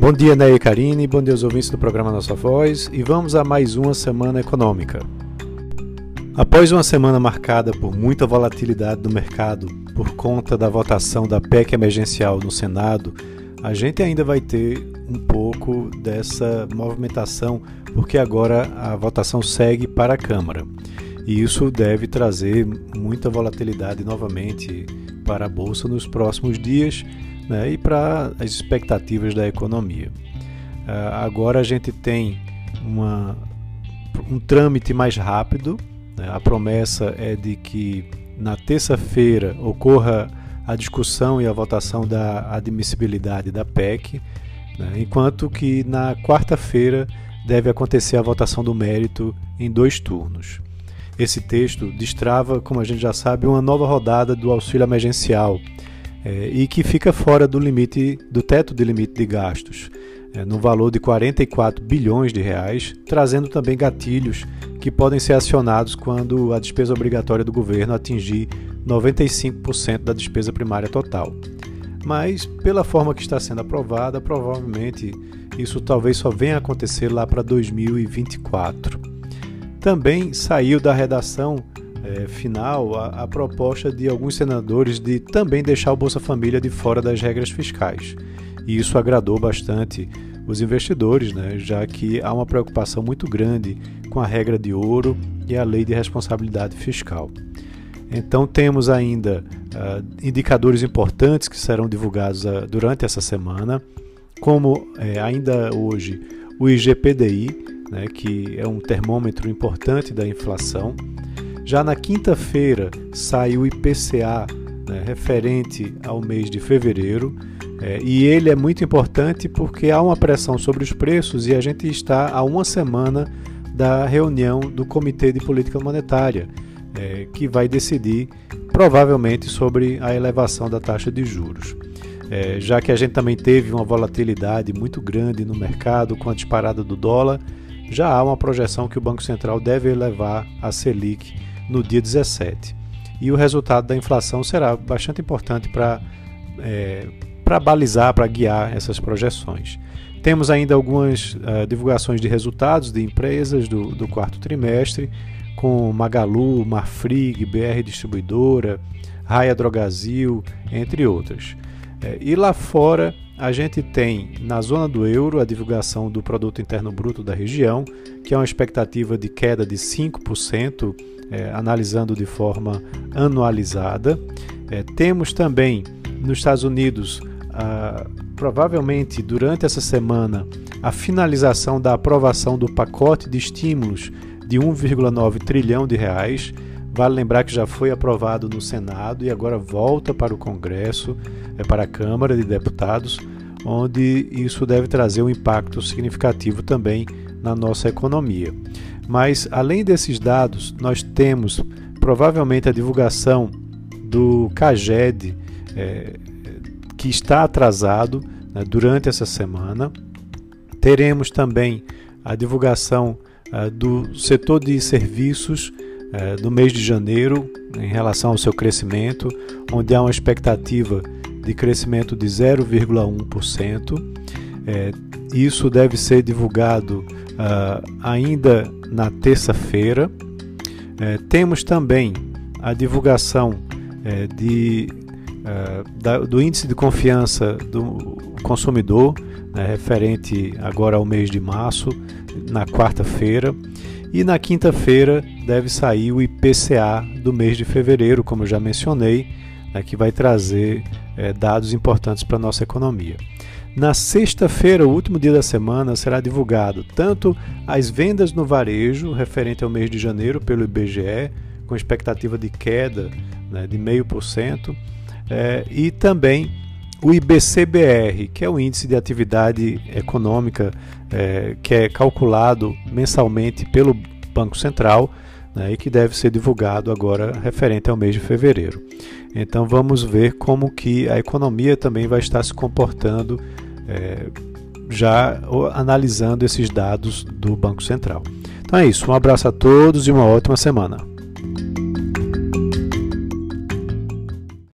Bom dia, Ney e Karine, bom dia aos ouvintes do programa Nossa Voz e vamos a mais uma semana econômica. Após uma semana marcada por muita volatilidade do mercado por conta da votação da PEC emergencial no Senado, a gente ainda vai ter um pouco dessa movimentação, porque agora a votação segue para a Câmara. E isso deve trazer muita volatilidade novamente para a Bolsa nos próximos dias né, e para as expectativas da economia. Uh, agora a gente tem uma, um trâmite mais rápido, né, a promessa é de que na terça-feira ocorra a discussão e a votação da admissibilidade da PEC, né, enquanto que na quarta-feira deve acontecer a votação do mérito em dois turnos. Esse texto destrava, como a gente já sabe, uma nova rodada do auxílio emergencial, é, e que fica fora do limite do teto de limite de gastos, é, no valor de 44 bilhões de reais, trazendo também gatilhos que podem ser acionados quando a despesa obrigatória do governo atingir 95% da despesa primária total. Mas, pela forma que está sendo aprovada, provavelmente isso talvez só venha a acontecer lá para 2024. Também saiu da redação é, final a, a, proposta de alguns senadores de também deixar o Bolsa Família de fora das regras fiscais. E isso agradou bastante os investidores, né, já que há uma preocupação muito grande com a regra de ouro e a lei de responsabilidade fiscal. Então temos ainda uh, indicadores importantes que serão divulgados uh, durante essa semana, como é, ainda hoje o IGPDI, né, que é um termômetro importante da inflação, já na quinta-feira sai o IPCA né, referente ao mês de fevereiro. É, e ele é muito importante porque há uma pressão sobre os preços e a gente está a uma semana da reunião do Comitê de Política Monetária, é, que vai decidir provavelmente sobre a elevação da taxa de juros. É, já que a gente também teve uma volatilidade muito grande no mercado com a disparada do dólar, já há uma projeção que o Banco Central deve elevar a Selic no dia 17. E o resultado da inflação será bastante importante para é, balizar, para guiar essas projeções. Temos ainda algumas uh, divulgações de resultados de empresas do, do quarto trimestre, com Magalu, Marfrig, BR Distribuidora, Raia Drogazil, entre outras. É, e lá fora, a gente tem na zona do euro a divulgação do Produto Interno Bruto da região, que é uma expectativa de queda de 5% é, analisando de forma anualizada. É, temos também nos Estados Unidos, provavelmente durante essa semana, a finalização da aprovação do pacote de estímulos de 1,9 trilhão de reais. Vale lembrar que já foi aprovado no Senado e agora volta para o Congresso, é, para a Câmara de Deputados, onde isso deve trazer um impacto significativo também na nossa economia. Mas além desses dados, nós temos provavelmente a divulgação do CAGED, é, que está atrasado né, durante essa semana. Teremos também a divulgação é, do setor de serviços é, do mês de janeiro, em relação ao seu crescimento, onde há uma expectativa de crescimento de 0,1%. É, isso deve ser divulgado uh, ainda na terça-feira. É, temos também a divulgação é, de, uh, da, do índice de confiança do consumidor, né, referente agora ao mês de março, na quarta-feira. E na quinta-feira deve sair o IPCA do mês de fevereiro, como eu já mencionei, né, que vai trazer é, dados importantes para a nossa economia. Na sexta-feira, o último dia da semana, será divulgado tanto as vendas no varejo, referente ao mês de janeiro, pelo IBGE, com expectativa de queda né, de 0,5%, é, e também o IBCBR, que é o índice de atividade econômica é, que é calculado mensalmente pelo Banco Central né, e que deve ser divulgado agora referente ao mês de fevereiro. Então vamos ver como que a economia também vai estar se comportando é, já analisando esses dados do Banco Central. Então é isso, um abraço a todos e uma ótima semana.